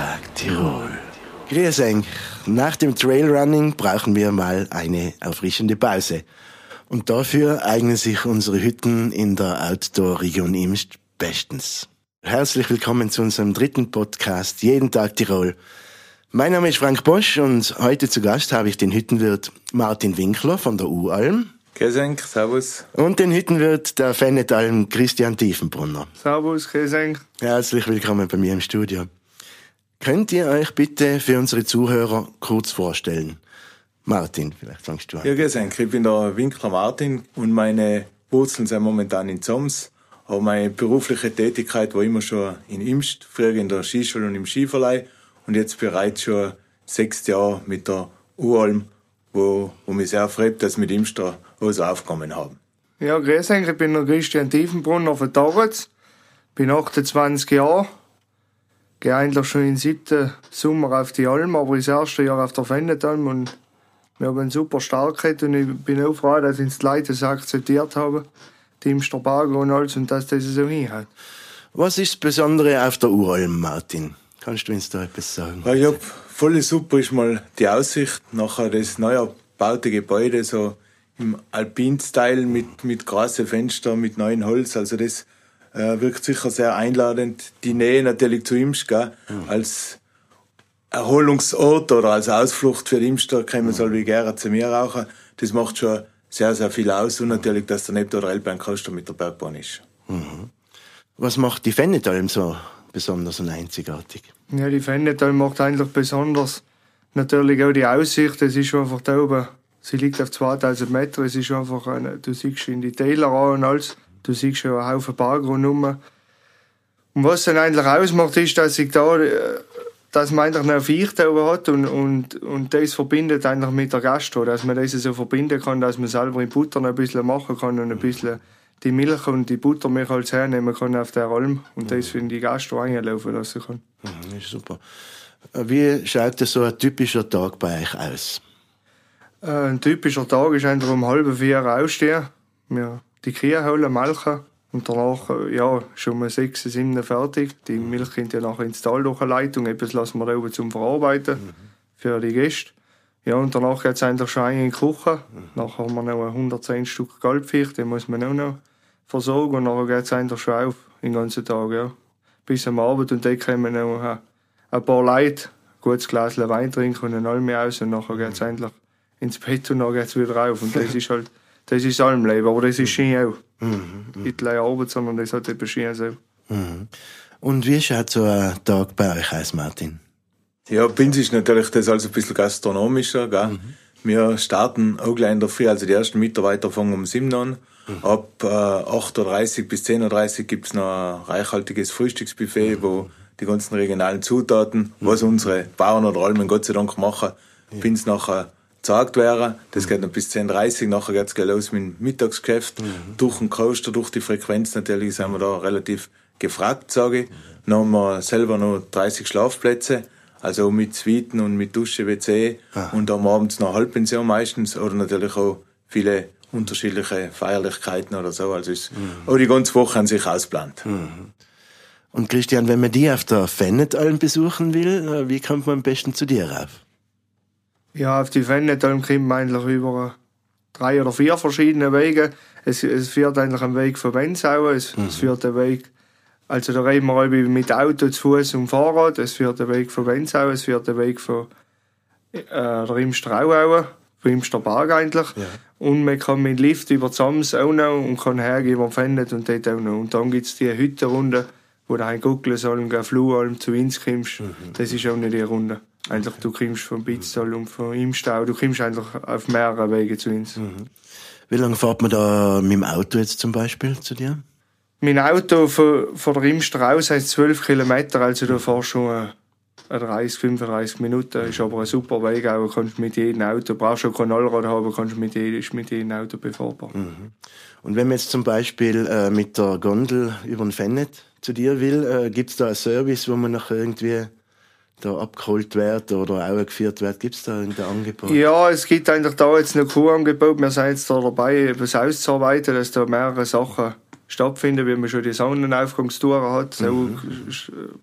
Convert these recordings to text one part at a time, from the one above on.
Tag Tirol. Grüß euch. Nach dem Trailrunning brauchen wir mal eine erfrischende Pause. Und dafür eignen sich unsere Hütten in der Outdoor-Region Imst bestens. Herzlich willkommen zu unserem dritten Podcast Jeden Tag Tirol. Mein Name ist Frank Bosch und heute zu Gast habe ich den Hüttenwirt Martin Winkler von der U-Alm. Kesenk, Servus. Und den Hüttenwirt der Fennetalm Christian Tiefenbrunner. Servus, Kesenk. Herzlich willkommen bei mir im Studio. Könnt ihr euch bitte für unsere Zuhörer kurz vorstellen? Martin, vielleicht fangst du an. Ja, Kesenk, ich bin der Winkler Martin und meine Wurzeln sind momentan in Zoms. Aber meine berufliche Tätigkeit war immer schon in Imst, früher in der Skischule und im Skiverleih und jetzt bereits schon sechs Jahre mit der U-Alm, wo, wo mich sehr freut, dass wir mit Imst da was aufgekommen haben. Ja, grüß euch, ich bin der Christian Tiefenbrunner von Taritz, bin 28 Jahre, gehe eigentlich schon im siebten Sommer auf die Alm, aber das erste Jahr auf der Fennetalm und wir haben einen super Starkheit und ich bin auch froh, dass uns die Leute das akzeptiert haben, die Imster Barger und alles und dass das so hinhaut. Was ist das Besondere auf der Uralm, Martin? Kannst du uns da etwas sagen? Ja, ich hab voll super ist mal die Aussicht, nachher das neu erbaute Gebäude, so im Alpin-Style mit, mit großen Fenstern, mit neuen Holz, also das äh, wirkt sicher sehr einladend. Die Nähe natürlich zu Imst, gell? Mhm. als Erholungsort oder als Ausflucht für Imster kommen soll wie gerne zu mir rauchen. Das macht schon sehr, sehr viel aus und natürlich, dass der neben der Rellbahnkoster mit der Bergbahn ist. Mhm. Was macht die Fennetalm so besonders und einzigartig? Ja, die Fennetalm macht eigentlich besonders natürlich auch die Aussicht. Es ist einfach da oben, sie liegt auf 2000 Meter, es ist einfach, eine, du siehst in die Täler an und alles, du siehst schon einen Haufen Berggrund rum. Und was dann eigentlich ausmacht, ist, dass ich da äh, dass man eigentlich eine oben hat und, und, und das verbindet eigentlich mit der Gastro, dass man das so verbinden kann, dass man selber in Butter noch ein bisschen machen kann und ein bisschen die Milch und die Buttermilch als hernehmen kann auf der Alm und das für die Gastro einlaufen lassen kann. Mhm, ist super. Wie schaut so ein typischer Tag bei euch aus? Äh, ein typischer Tag ist einfach um halb vier aufstehen, wir die Kühe holen, melken, und danach, äh, ja, schon um sechs, sieben fertig. Die Milch kommt ja nachher ins Tal durch eine Leitung. Etwas lassen wir da oben zum Verarbeiten mhm. für die Gäste. Ja, und danach geht es eigentlich schon in die Küche. Mhm. Nachher haben wir noch 110 Stück Galbfisch, den muss man auch noch versorgen. Und nachher geht es eigentlich schon auf, den ganzen Tag, ja. Bis am Abend. Und dann kommen noch ein paar Leute, ein gutes Glas Wein trinken und dann alle aus. Und nachher geht es endlich ins Bett und dann geht es wieder auf. Und das ist halt, das ist allem Leben. Aber das ist schön auch. Mhm. Nicht allein Arbeit, sondern das hat eben schön so. Mhm. Und wie schaut so ein Tag bei euch aus, Martin? Ja, bei uns ist natürlich das also ein bisschen gastronomischer. Gell? Mhm. Wir starten auch gleich in der Früh, also die ersten Mitarbeiter fangen um 7 an. Mhm. Ab äh, 8.30 Uhr bis 10.30 Uhr gibt's noch ein reichhaltiges Frühstücksbuffet, mhm. wo die ganzen regionalen Zutaten, was unsere Bauern oder Almen Gott sei Dank machen, ja. bin's nachher gesagt wäre. Das geht noch bis 10.30 Uhr, nachher geht's gleich los mit dem Mittagsgeschäft. Mhm. Durch den Coaster, durch die Frequenz natürlich sind wir da relativ gefragt, sage ich. Dann haben wir selber noch 30 Schlafplätze, also mit Suiten und mit Dusche, WC. Aha. Und am abends noch Halbpension meistens oder natürlich auch viele unterschiedliche Feierlichkeiten oder so. Also ist mhm. auch die ganze Woche an sich ausplant. Mhm. Und Christian, wenn man die auf der Fennetalm besuchen will, äh, wie kommt man am besten zu dir rauf? Ja, auf die Fennetalm kommt man eigentlich über drei oder vier verschiedene Wege. Es, es führt eigentlich ein Weg von Benzau, es, mhm. es führt ein Weg, also da reden wir mit Auto, zu Fuß und Fahrrad, es führt ein Weg von Benzau, es führt ein Weg von äh, der Imstrauaue, von Imsterberg eigentlich. Ja. Und man kann mit Lift über Zams auch noch und kann hergehen über Fennet und dort auch noch. Und dann gibt es die Hüttenrunde, wo du ein Gucklesalm, Fluhalm zu uns kommst. Mhm. Das ist auch nicht die Runde. Eigentlich, du kommst von Bitztal und von Imstau, du kommst eigentlich auf mehrere Wege zu uns. Mhm. Wie lange fährt man da mit dem Auto jetzt zum Beispiel zu dir? Mein Auto von, von der Imster aus heißt 12 Kilometer, also du fährst schon 30, 35 Minuten. Ist aber ein super Weg, auch kannst mit jedem Auto, brauchst schon kein Allrad haben, kannst mit jedem, mit jedem Auto befahrbar. Mhm. Und wenn man jetzt zum Beispiel äh, mit der Gondel über den Fennet zu dir will, äh, gibt es da einen Service, wo man noch irgendwie da abgeholt wird oder auch geführt wird? Gibt es da irgendein Angebot? Ja, es gibt eigentlich da jetzt ein Kurangebot. Wir sind jetzt da dabei, etwas auszuarbeiten, dass da mehrere Sachen stattfinden, wie man schon die Sonnenaufgangstouren hat. So mhm.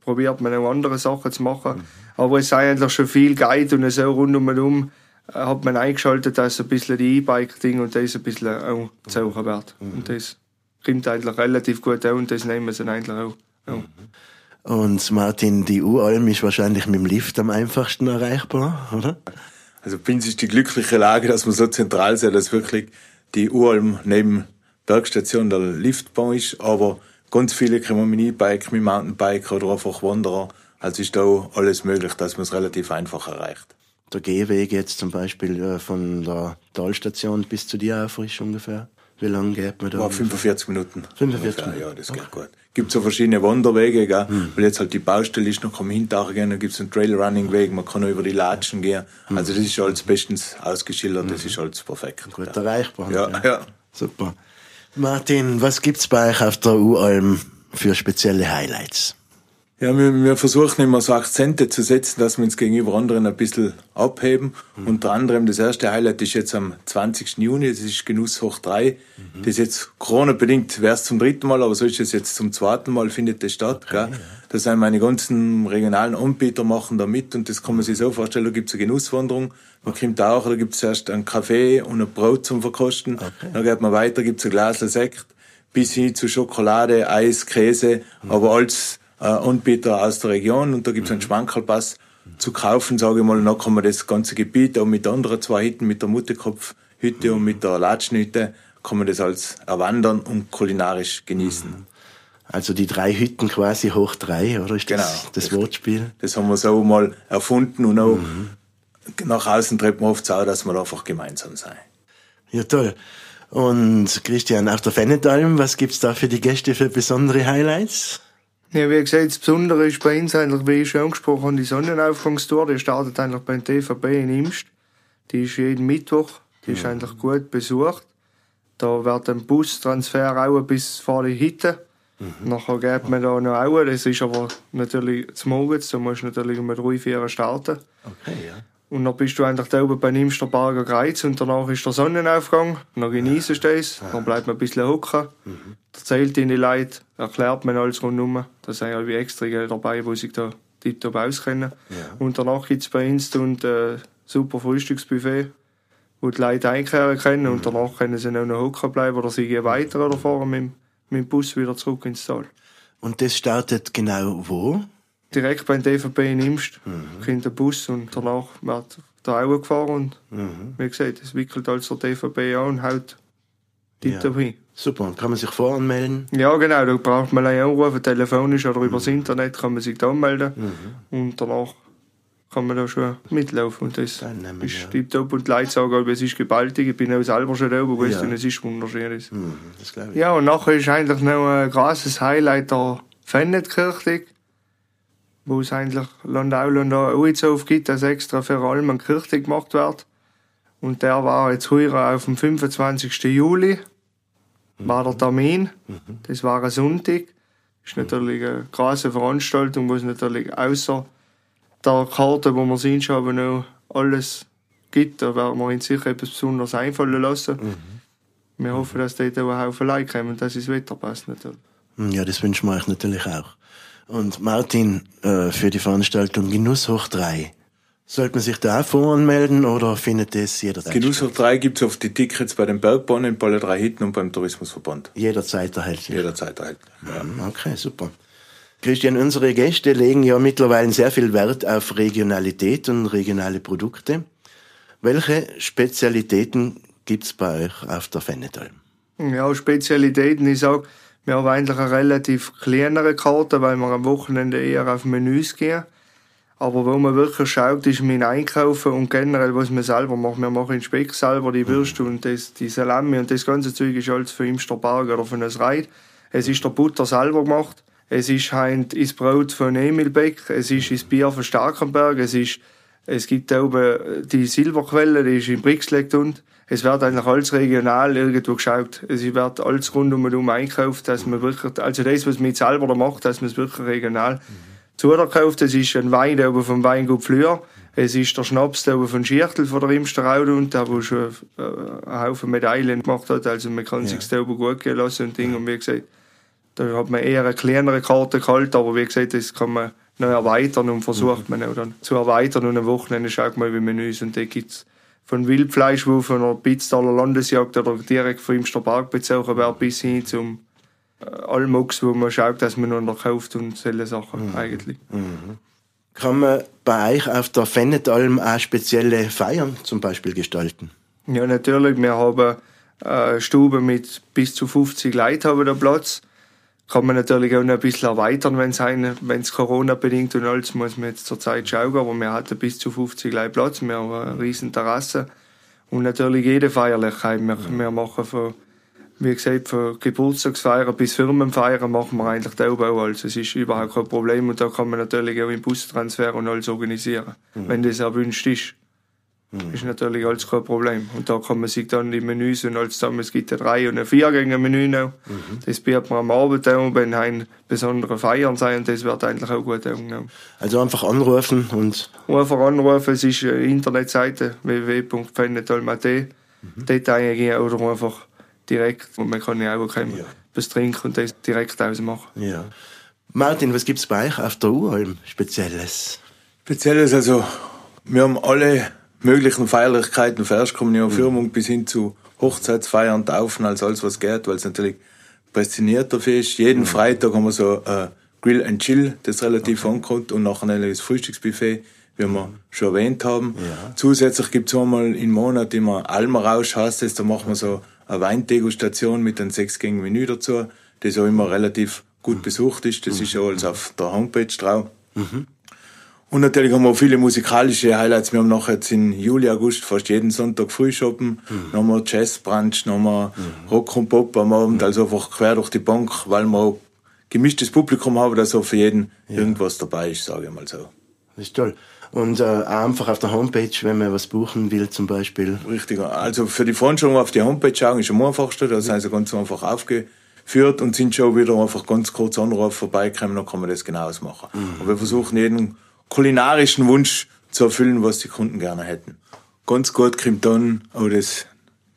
probiert man auch andere Sachen zu machen. Mhm. Aber es sei eigentlich schon viel Guide und so rundum äh, hat man eingeschaltet, dass ein bisschen die E-Bike-Ding und das ein bisschen auch gezogen wird. Mhm. Und das kommt eigentlich relativ gut an und das nehmen sie eigentlich auch. Ja. Und Martin, die U-Alm ist wahrscheinlich mit dem Lift am einfachsten erreichbar, oder? Also Binz ist die glückliche Lage, dass man so zentral sei, dass wirklich die U-Alm neben Bergstation der Liftbahn ist, aber ganz viele kommen mit E-Bike, mit Mountainbike oder einfach Wanderer. Also ist da alles möglich, dass man es relativ einfach erreicht. Der Gehweg jetzt zum Beispiel äh, von der Talstation bis zu dir auf ist ungefähr? Wie lange geht man da? War 45 Minuten. 45 Minuten? Ja, das geht okay. gut. Gibt so verschiedene Wanderwege, gell? Hm. weil jetzt halt die Baustelle ist, noch kann man gehen, dann gibt's einen Trailrunning-Weg, man kann auch über die Latschen gehen. Hm. Also das ist alles bestens ausgeschildert, das hm. ist alles perfekt. Gut ja. erreichbar. Ja, ja, ja. Super. Martin, was gibt's bei euch auf der U-Alm für spezielle Highlights? Ja, wir, wir versuchen immer so Akzente zu setzen, dass wir uns gegenüber anderen ein bisschen abheben. Mhm. Unter anderem das erste Highlight ist jetzt am 20. Juni, das ist Genuss hoch 3. Mhm. Das ist jetzt Corona-bedingt, wäre es zum dritten Mal, aber so ist es jetzt zum zweiten Mal, findet das statt. Okay, gell? Ja. Da sind meine ganzen regionalen Anbieter machen da mit und das kann man sich so vorstellen, da gibt es eine Genusswanderung, man kommt auch, da gibt es erst einen Kaffee und ein Brot zum Verkosten, okay. dann geht man weiter, gibt es ein Glas Sekt, bis hin zu Schokolade, Eis, Käse, mhm. aber alles äh, Anbieter aus der Region und da gibt es einen mhm. Schwankerlpass zu kaufen, sage ich mal, und dann kann man das ganze Gebiet auch mit anderen zwei Hütten, mit der Mutterkopfhütte und mit der Latschenhütte, kann man das als erwandern und kulinarisch genießen. Mhm. Also die drei Hütten quasi hoch drei, oder ist das genau, das, Wortspiel? Das haben wir so mal erfunden und auch mhm. nach außen treten wir oft so, dass wir einfach gemeinsam sein. Ja, toll. Und Christian, auf der Fennetalm, was gibt's da für die Gäste für besondere Highlights? Ja, wie gesagt, das Besondere ist bei uns eigentlich, wie ich schon angesprochen habe, die Sonnenaufgangstour. Die startet eigentlich beim TVB in Imst. Die ist jeden Mittwoch. Die ist mhm. eigentlich gut besucht. Da wird ein Bustransfer auch bis vor die Hütte. Mhm. Nachher geht man da noch auch. Das ist aber natürlich zum Morgens. Da musst du natürlich um drei, vier starten. Okay, ja. Und dann bist du eigentlich da oben bei Nimsterberger Kreuz und danach ist der Sonnenaufgang. Dann genießt du das. Dann bleibt man ein bisschen hocken. Mhm. Erzählt ihnen die Leute, erklärt man alles rundherum. Da sind ja wie extra dabei, die sich da tiptop auskennen. Ja. Und danach gibt es bei uns und äh, super Frühstücksbuffet, wo die Leute einkehren können. Mhm. Und danach können sie auch noch hocken bleiben oder sie gehen weiter oder fahren mit, mit dem Bus wieder zurück ins Tal. Und das startet genau wo? direkt beim DVB in Imst, mhm. kommt der Bus und danach wird der Auge gefahren und mhm. wie gesagt, es wickelt als der DVB an und haut die ja. hin. Super, kann man sich voranmelden? Ja, genau, da braucht man einen anrufen, telefonisch oder mhm. übers Internet kann man sich da anmelden mhm. und danach kann man da schon mitlaufen und das nehmen, ist ja. tiptop und die Leute sagen, es ist gewaltig, ich bin auch selber schon da oben ja. und es ist wunderschön. Mhm, ja, und nachher ist eigentlich noch ein krasses Highlight der Fennetkirche wo es eigentlich Landau Landau Uizhof gibt, dass extra für allem ein Kirche gemacht wird. Und der war jetzt heuer auf dem 25. Juli, war der Termin. Das war ein Sonntag. Das ist natürlich eine große Veranstaltung, wo es natürlich außer der Karte, wo wir sind, schon noch alles gibt. Da werden wir uns sicher etwas Besonderes einfallen lassen. Mhm. Wir hoffen, dass dort auch ein Haufen Leute kommen und dass das Wetter passt natürlich. Ja, das wünschen wir euch natürlich auch. Und Martin, äh, für die Veranstaltung Genuss hoch 3. Sollte man sich da auch voranmelden oder findet das jederzeit? Genuss hoch 3 gibt es auf die Tickets bei den Bergbahnen, bei alle drei Hitten und beim Tourismusverband. Jederzeit erhältlich? Jederzeit erhältlich, ja. Okay, super. Christian, unsere Gäste legen ja mittlerweile sehr viel Wert auf Regionalität und regionale Produkte. Welche Spezialitäten gibt's bei euch auf der Fennetalm? Ja, Spezialitäten, ich sag, wir haben eigentlich eine relativ kleinere Karte, weil wir am Wochenende eher auf Menüs gehen. Aber wo man wirklich schaut, ist mein Einkaufen und generell, was man selber macht. Wir machen den Speck selber, die Würste und das, die Salami und das ganze Zeug ist alles für Imster Berg oder von uns Reit. Es ist der Butter selber gemacht. Es ist heint ins Brot von Emil Beck. Es ist ins Bier von Starkenberg. Es ist, es gibt da oben die Silberquelle, die ist in Brixleck und es wird eigentlich alles regional irgendwo geschaut. Es wird alles rundum und um einkauft, dass man wirklich, also das, was man selber da macht, dass man es wirklich regional mhm. Zuerkauft. Es ist ein Wein der vom Weingut Flür. Es ist der Schnaps der von Schirtel von der Imsteraude und der, wo schon äh, einen Haufen Medaillen gemacht hat. Also man kann ja. sich da gut gehen lassen und Ding. Und wie gesagt, Da hat man eher eine kleinere Karte gehalten, aber wie gesagt, das kann man noch erweitern und versucht mhm. man auch dann zu erweitern. Und am Wochenende schaut man, wie Menüs und da gibt's von Wildfleisch, wo von einer Pitztaler Landesjagd oder direkt vom Imster Park bezogen wird, bis hin zum äh, Almox, wo man schaut, dass man noch kauft und solche Sachen mhm. eigentlich. Mhm. Kann man bei euch auf der Fennetalm auch spezielle Feiern zum Beispiel gestalten? Ja, natürlich. Wir haben eine Stube mit bis zu 50 Leuten haben da Platz. Kann man natürlich auch noch ein bisschen erweitern, wenn es Corona bedingt und alles muss man jetzt zur Zeit schauen, aber wir hatten bis zu 50 Leute Platz, wir haben eine riesen Terrasse und natürlich jede Feierlichkeit. Wir, wir machen von, wie gesagt, von Geburtstagsfeiern bis Firmenfeiern machen wir eigentlich den Aufbau. Also es ist überhaupt kein Problem und da kann man natürlich auch im Bustransfer und alles organisieren, mhm. wenn das erwünscht ist. Mhm. Ist natürlich alles kein Problem. Und da kann man sich dann die Menüs und alles zusammen, es gibt ein drei und ein viergänger Menü noch. Mhm. Das bietet man am Abend auch, wenn ein besondere Feiern sein, das wird eigentlich auch gut angenommen. Also einfach anrufen und... Einfach anrufen, es ist eine Internetseite www.fennetalm.at mhm. Dort eingehen oder einfach direkt. Und man kann ja auch kein ja. was trinken und das direkt ausmachen. Ja. Martin, was gibt es bei euch auf der Uralm Spezielles? Spezielles, also wir haben alle möglichen Feierlichkeiten, Verstkommunion, mhm. Firmung bis hin zu Hochzeitsfeiern, Taufen, als alles was geht, weil es natürlich prädestiniert dafür ist. Jeden mhm. Freitag haben wir so äh, Grill and Chill, das relativ okay. ankommt und nachher das Frühstücksbuffet, wie wir mhm. schon erwähnt haben. Ja. Zusätzlich gibt es einmal im Monat immer Almerausch, heißt es, da machen wir so eine Weindegustation mit einem sechsgängigen Menü dazu, das auch immer relativ gut mhm. besucht ist. Das mhm. ist ja alles auf der Homepage drauf. Mhm. Und natürlich haben wir auch viele musikalische Highlights. Wir haben noch jetzt in Juli, August fast jeden Sonntag Frühshoppen. Mhm. Wir Jazzbrunch, wir mhm. Rock und Pop am Abend. Mhm. Also einfach quer durch die Bank, weil wir auch gemischtes Publikum haben, dass auch für jeden ja. irgendwas dabei ist, sage ich mal so. Das ist toll. Und äh, einfach auf der Homepage, wenn man was buchen will zum Beispiel. Richtig. Also für die Veranstaltung auf die Homepage schauen ist am einfachsten. Da sind sie ganz einfach aufgeführt und sind schon wieder einfach ganz kurz anrufen, vorbeikommen, dann kann man das genau ausmachen. Mhm. Und wir versuchen jeden kulinarischen Wunsch zu erfüllen, was die Kunden gerne hätten. Ganz gut kommt dann auch das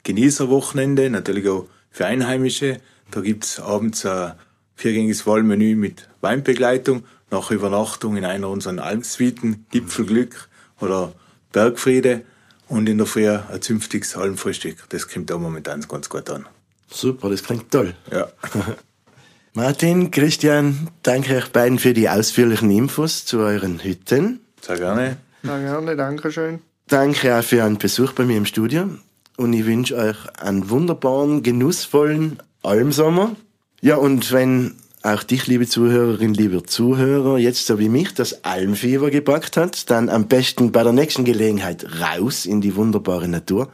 Genießerwochenende, natürlich auch für Einheimische. Da gibt's abends ein viergängiges Wahlmenü mit Weinbegleitung, nach Übernachtung in einer unserer Almsuiten, Gipfelglück oder Bergfriede und in der Früh ein zünftiges Almfrühstück. Das kommt auch momentan ganz gut an. Super, das klingt toll. Ja. Martin, Christian, danke euch beiden für die ausführlichen Infos zu euren Hütten. Sehr gerne. Sehr gerne, danke schön. Danke auch für einen Besuch bei mir im Studio. Und ich wünsche euch einen wunderbaren, genussvollen Almsommer. Ja, und wenn auch dich, liebe Zuhörerin, lieber Zuhörer, jetzt so wie mich das Almfieber gepackt hat, dann am besten bei der nächsten Gelegenheit raus in die wunderbare Natur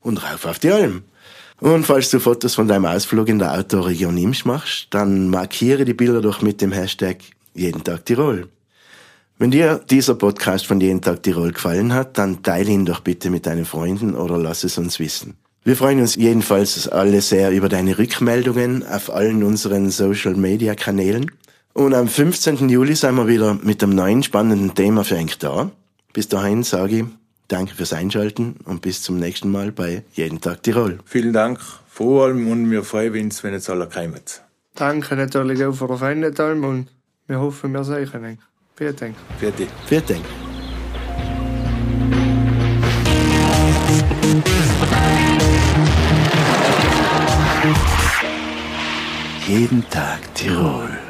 und rauf auf die Alm. Und falls du Fotos von deinem Ausflug in der Outdoor-Region Imsch machst, dann markiere die Bilder doch mit dem Hashtag Jeden Tag Tirol. Wenn dir dieser Podcast von Jeden Tag Tirol gefallen hat, dann teile ihn doch bitte mit deinen Freunden oder lass es uns wissen. Wir freuen uns jedenfalls alle sehr über deine Rückmeldungen auf allen unseren Social Media Kanälen. Und am 15. Juli sind wir wieder mit einem neuen spannenden Thema für euch da. Bis dahin sage ich Danke fürs Einschalten und bis zum nächsten Mal bei Jeden Tag Tirol. Vielen Dank, vor allem und wir freuen uns, wenn es alle kommen. Danke natürlich auch für den Fennetalm und wir hoffen, wir sehen euch. Vielen Dank. Vielen Dank. Jeden Tag Tirol.